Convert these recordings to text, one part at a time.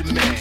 your man.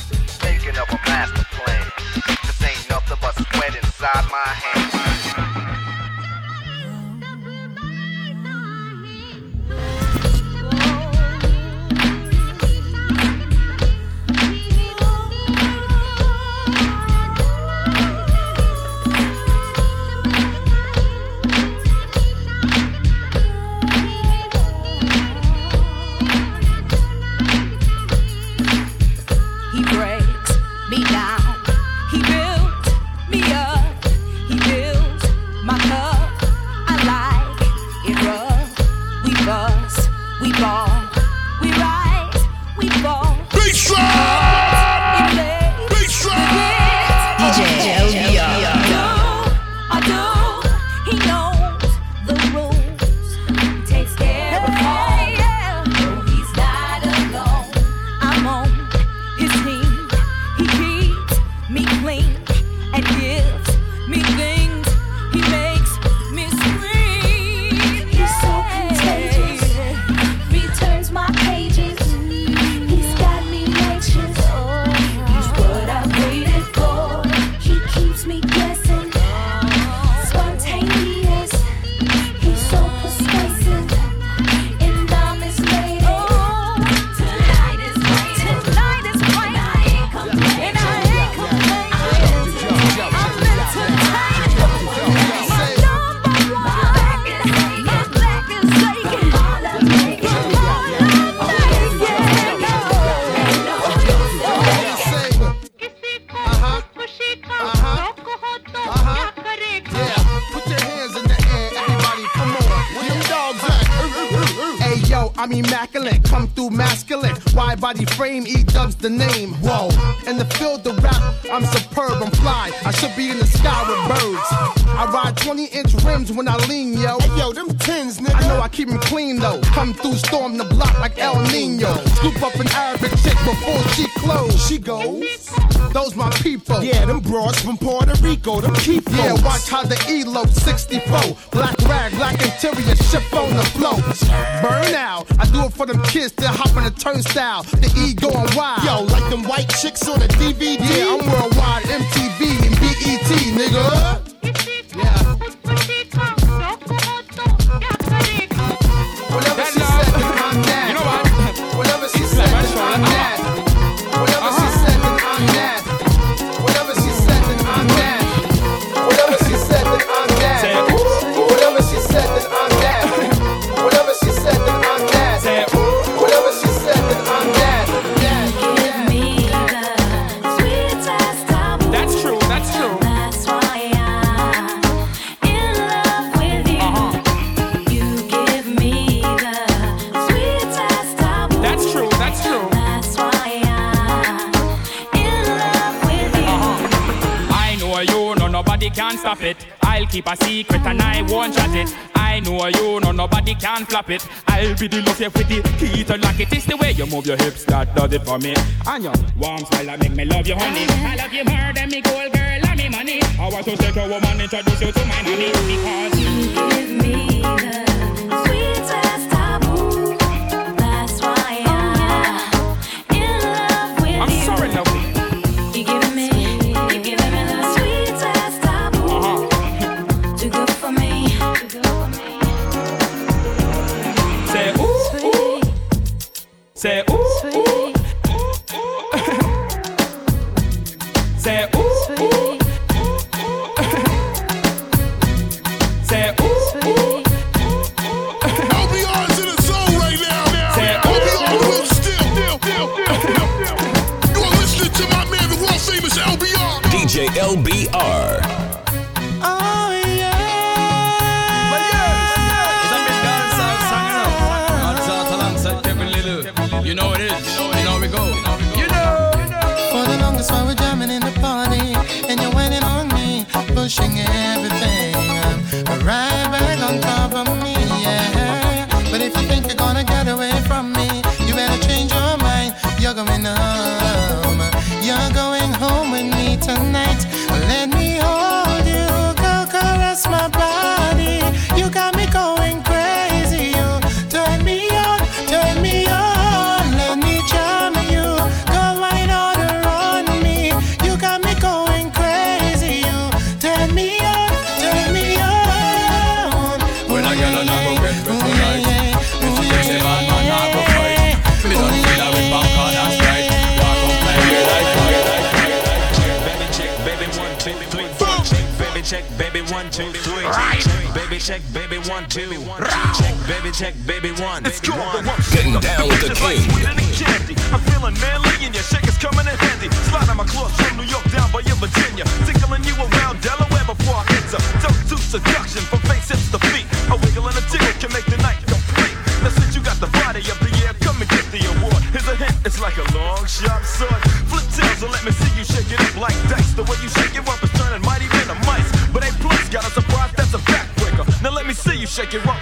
body frame, E dubs the name. Whoa, in the field of rap, I'm superb, I'm fly. I should be in the sky with birds. I ride 20 inch rims when I lean, yo. Hey, yo, them keep them clean though. Come through, storm the block like El Nino. Scoop up an Arabic chick before she close. She goes, those my people. Yeah, them broads from Puerto Rico, them keep Yeah, watch how the ELO 64. Black rag, black interior, ship on the float. Burn out, I do it for them kids that hop on the turnstile. The E going wild. Yo, like them white chicks on the DVD. Yeah, I'm worldwide, MTV and BET, nigga. keep a secret and I won't judge it. I know you, no nobody can flop it. I'll be the look with the key to lock it. It's the way you move your hips that does it for me. And your warm smile that make me love you, honey. I love you more than me gold girl and me money. I want to take a woman introduce you to my money because.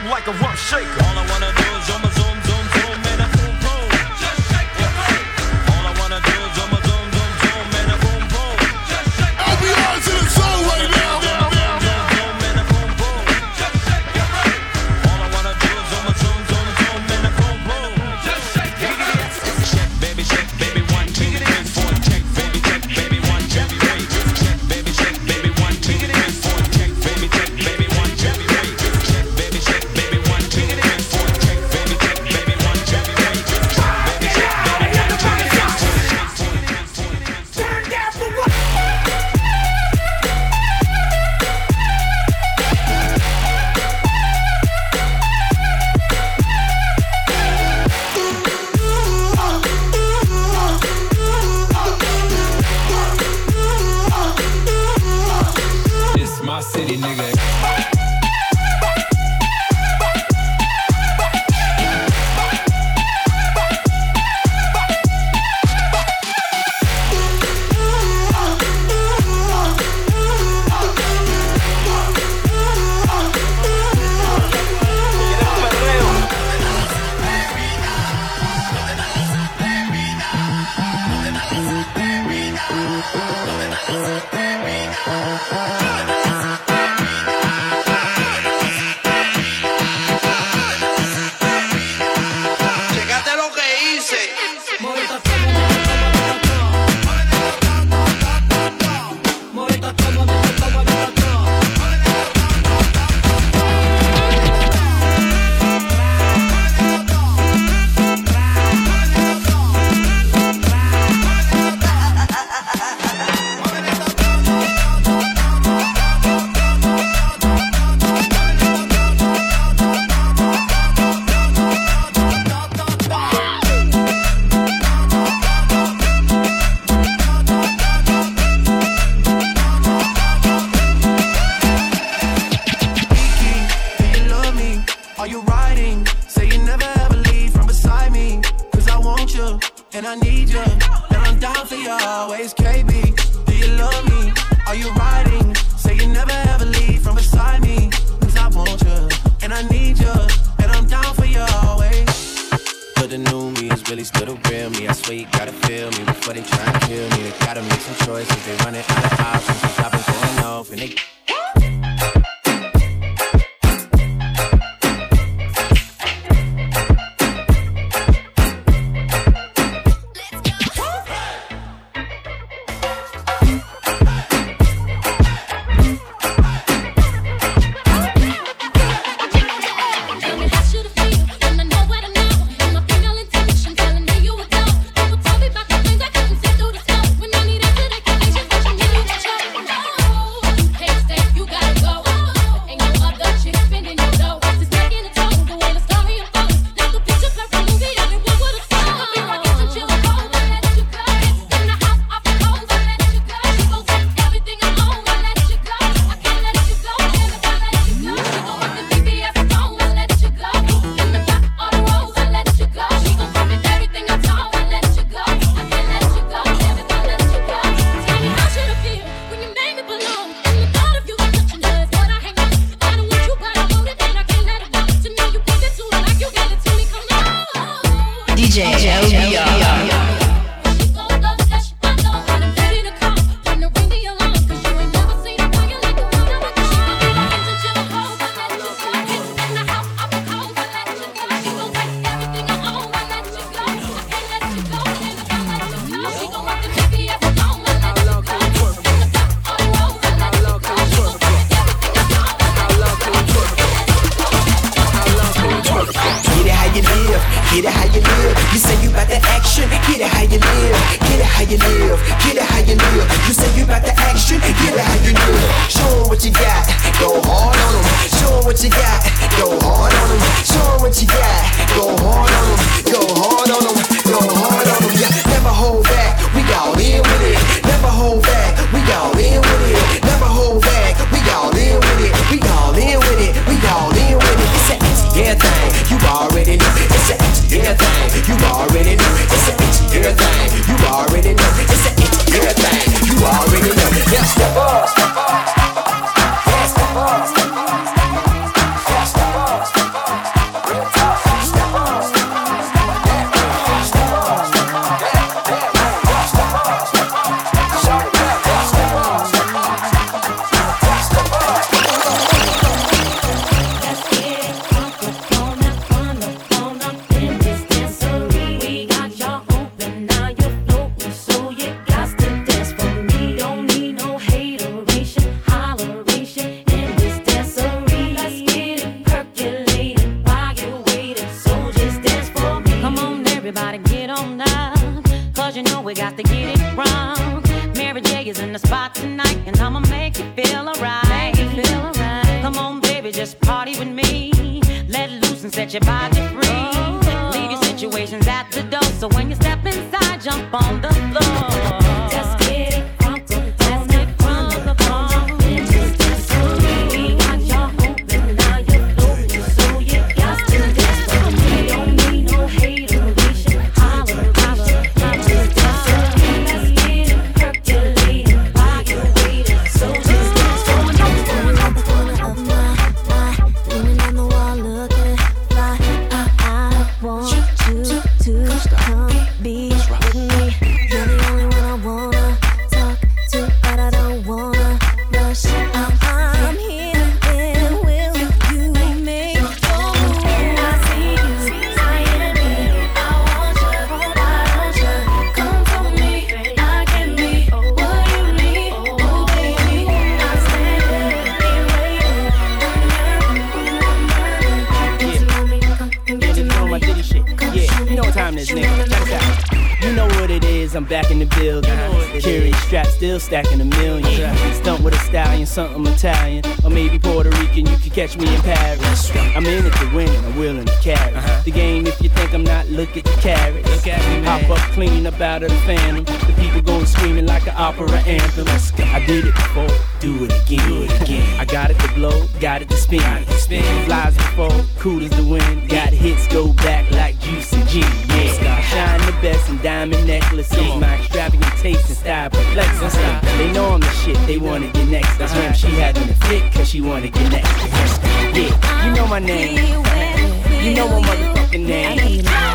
like a rum shaker. they know I'm the shit, they wanna get next. That's why she had a fit, cause she wanna get next. Yeah, you know my name. You know my motherfucking name.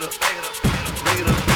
Later. Later. Later.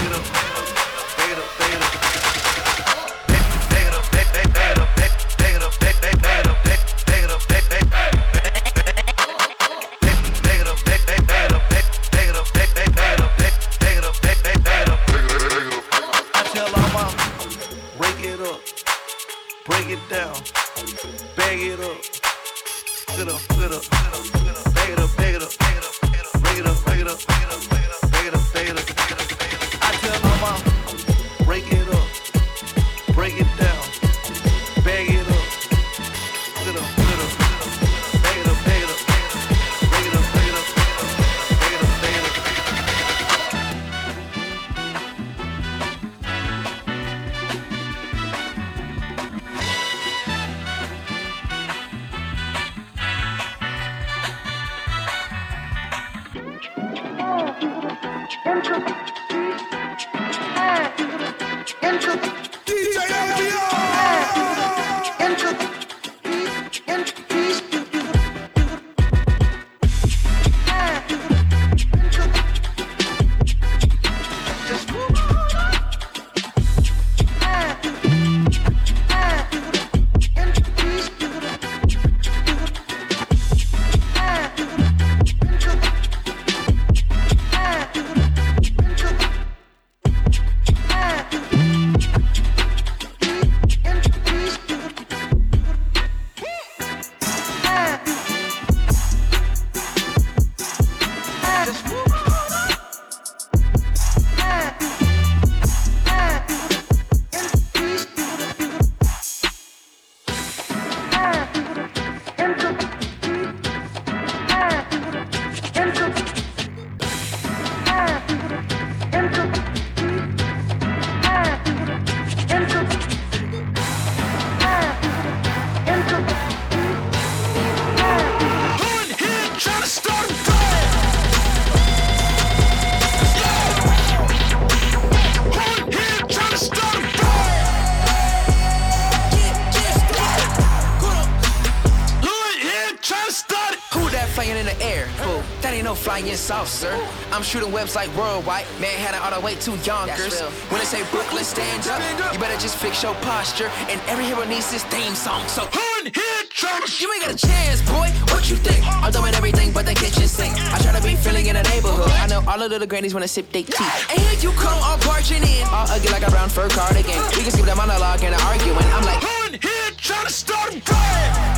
I'm shooting webs like worldwide. Manhattan all the way to Yonkers. When they say Brooklyn, stand up. You better just fix your posture. And every hero needs his theme song. So who in here trash? You ain't got a chance, boy. What you think? I'm doing everything but the kitchen sink. I try to be feeling in the neighborhood. I know all of the little grannies wanna sip their tea. And here you come, all parching in, all ugly like a brown fur cardigan. We can skip that monologue and arguing. I'm like, who in here trying to start a riot?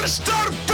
Mr.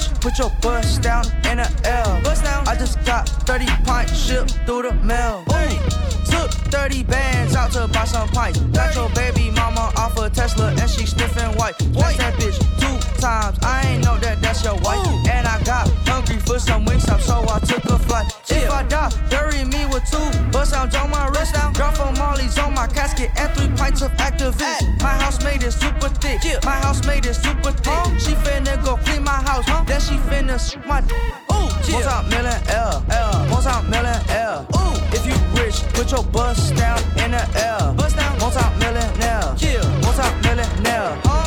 Rich, put your bust down in the L. Bust down. I just got 30 pint shipped through the mail. Ooh. Took 30 bands out to buy some pints. Got your baby mama off a Tesla and she sniffing white. White that bitch two times. I ain't know that that's your wife. And I got hungry for some wings up, so I took a flight. If I die, bury me with two bust sounds on my wrist. Down. Drop for Molly's on my casket and three pints of Actavis. My house made it super thick. My house made it super thick. She finna go clean my house. Then she finna shoot my. One time million L, L. One time million L. Ooh, if you rich, put your bust down in the L. Bust down. One time millionaire. Yeah. Millionaire. Oh. I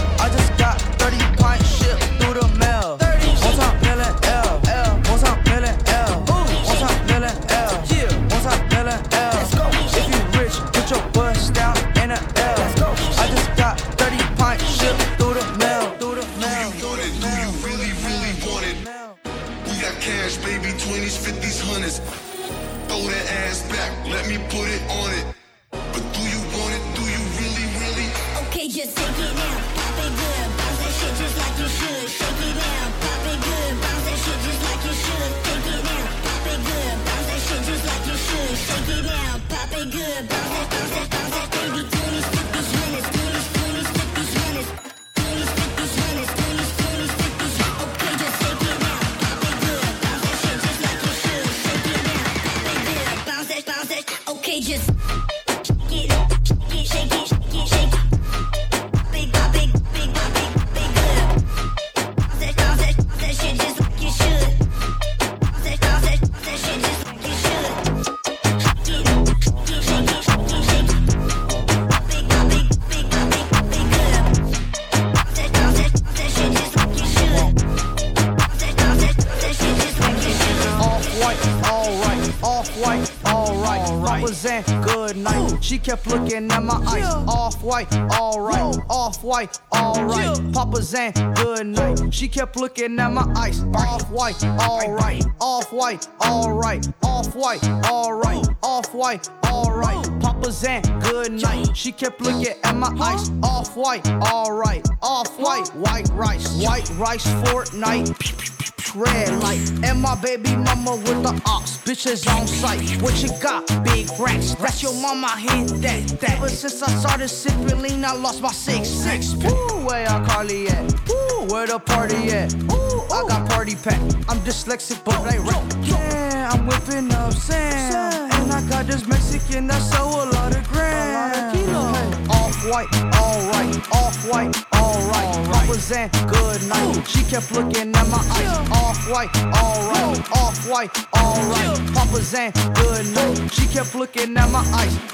Zan, good night. She kept looking at my eyes. Off white, alright. Off white, alright. Papa Zan, good night. She kept looking at my eyes. Off white, alright. Off white, alright. Off white, alright. Off white, alright. Good night. She kept looking at my eyes. Off white, alright. Off white, white rice. White rice, Fortnite red light. And my baby mama with the ox, bitches on sight. What you got? Big racks. That's your mama hit that. that. Ever since I started sipping lean, I lost my six six. Woo, where y'all Carly at? Woo, where the party at? Ooh, I got party pack. I'm dyslexic, but I rap. Yeah, I'm whipping up sand. And I got this Mexican that sell a lot of grand. Off white, alright. Off white, alright. Papa Zan, good night. She kept looking at my eyes. Off white, alright. Off white, alright. Papa Zan, good night. She kept looking at my eyes.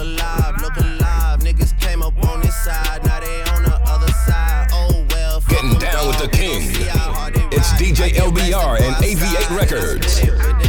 Alive, look alive. Niggas came up on this side, now they on the other side. Oh well, Getting down with the dawg. We gon' king. see how hard they It's. DJ LBR and AV8. Records.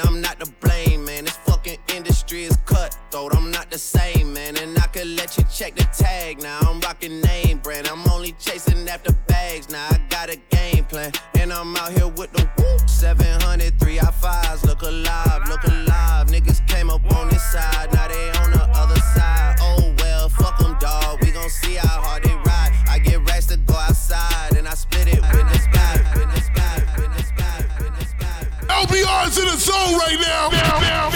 Man. I'm not to blame, man. This fucking industry is cutthroat. I'm not the same, man. And I could let you check the tag now. I'm rocking name brand. I'm only chasing after bags now. I got a game plan, and I'm out here with the whoop. 700, three I fives. Look alive, look alive. Right now. now, now.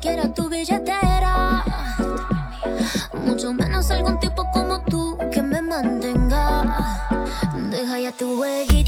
siquiera tu billetera, mucho menos algún tipo como tú que me mantenga. Deja ya tu huellita.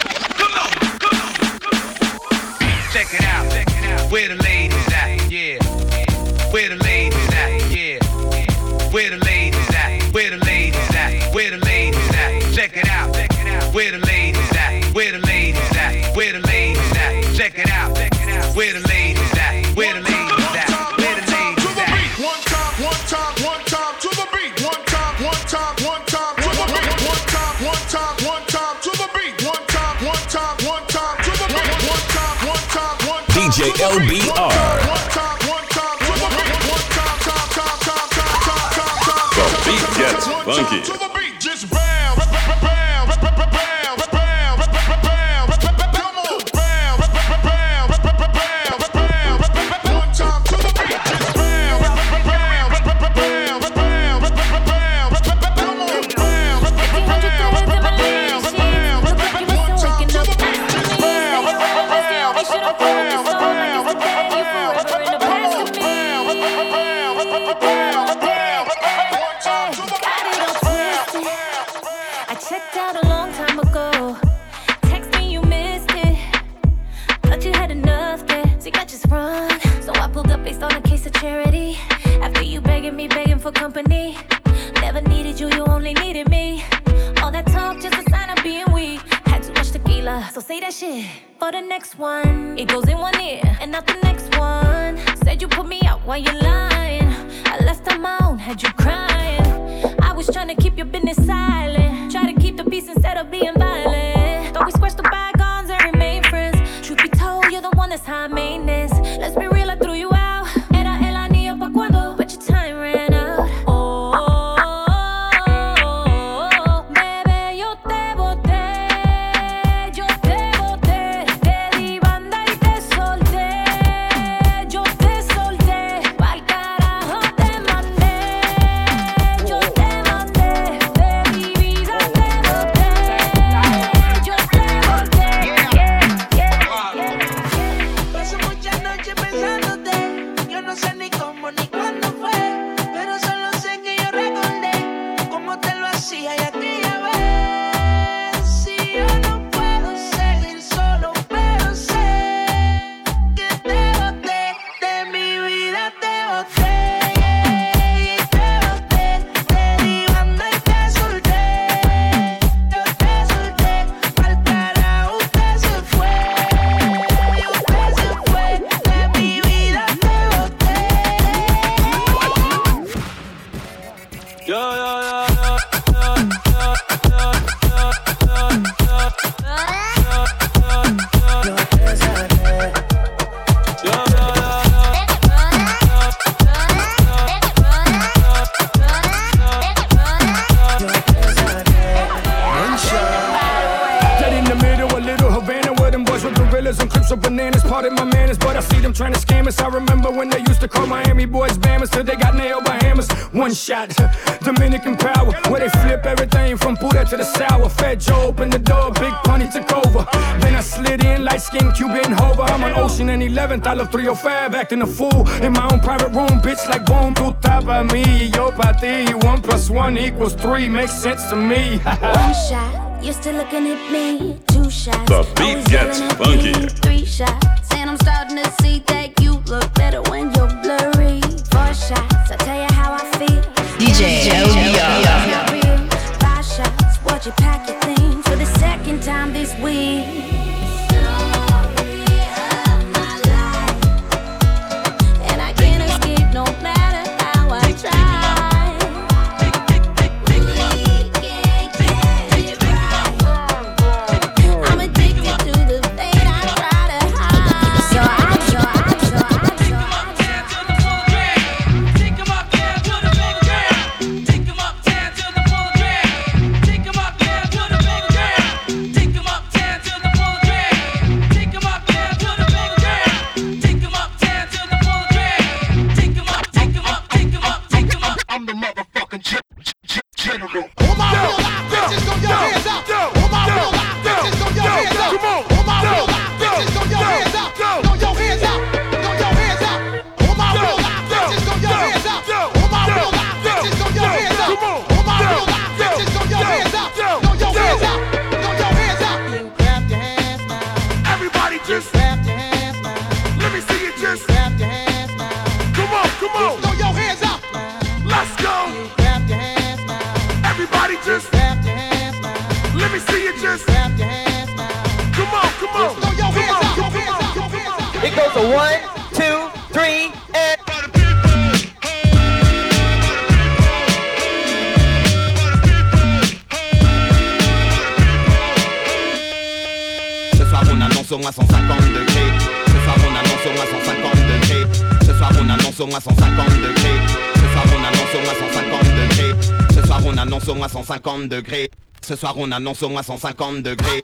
DJ The beat gets funky. I love 305, acting a fool in my own private room, bitch. Like boom, tu tapa me, yo pa ti. One plus one equals three, makes sense to me. one shot, you're still looking at me. Two shots, the beat gets funkier. Ce soir on annonce au moins 150 degrés.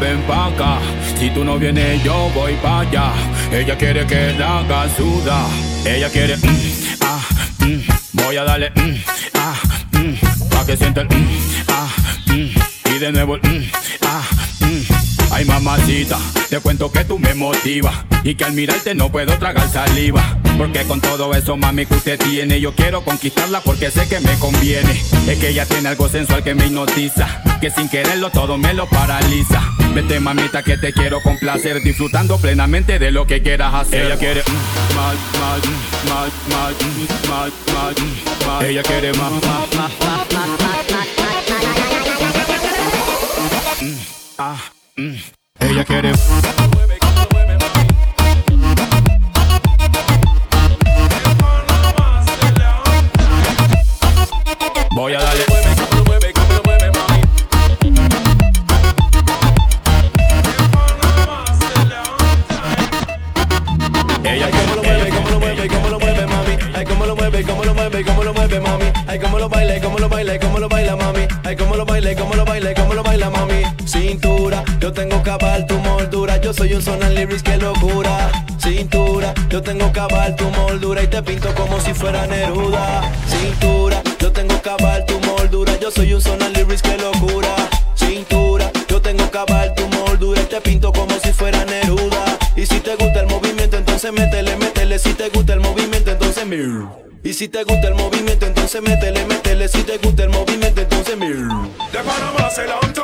Ven pa'. Si tú no vienes, yo voy pa' allá. Ella quiere que la haga. Ella quiere, mm, ah, mm. voy a darle, mm, ah, mm, pa' que sienta el, mm, ah, mm. y de nuevo el, ah. Ay mamacita, te cuento que tú me motivas y que al mirarte no puedo tragar saliva. Porque con todo eso mami que usted tiene, yo quiero conquistarla porque sé que me conviene. Es que ella tiene algo sensual que me hipnotiza, que sin quererlo todo me lo paraliza. Vete mamita que te quiero complacer, disfrutando plenamente de lo que quieras hacer. Ella quiere mm, más, más, mm, más, más, mm, más, más, mm, más. Ella quiere más, más, más, más, más, más, Mm, ah, mm. Ella quiere baila, cómo lo baila, cómo lo baila, mami. Cintura, yo tengo cabal tu moldura. Yo soy un sonar lyrics, qué locura. Cintura, yo tengo cabal tu moldura y te pinto como si fuera Neruda. Cintura, yo tengo cabal tu moldura. Yo soy un sonar lyrics, qué locura. Cintura, yo tengo cabal tu moldura y te pinto como si fuera Neruda. Y si te gusta el movimiento, entonces métele, métele. Si te gusta el movimiento, entonces mir. Y si te gusta el movimiento, entonces métele, métele. Si te gusta el movimiento, entonces de Panamá se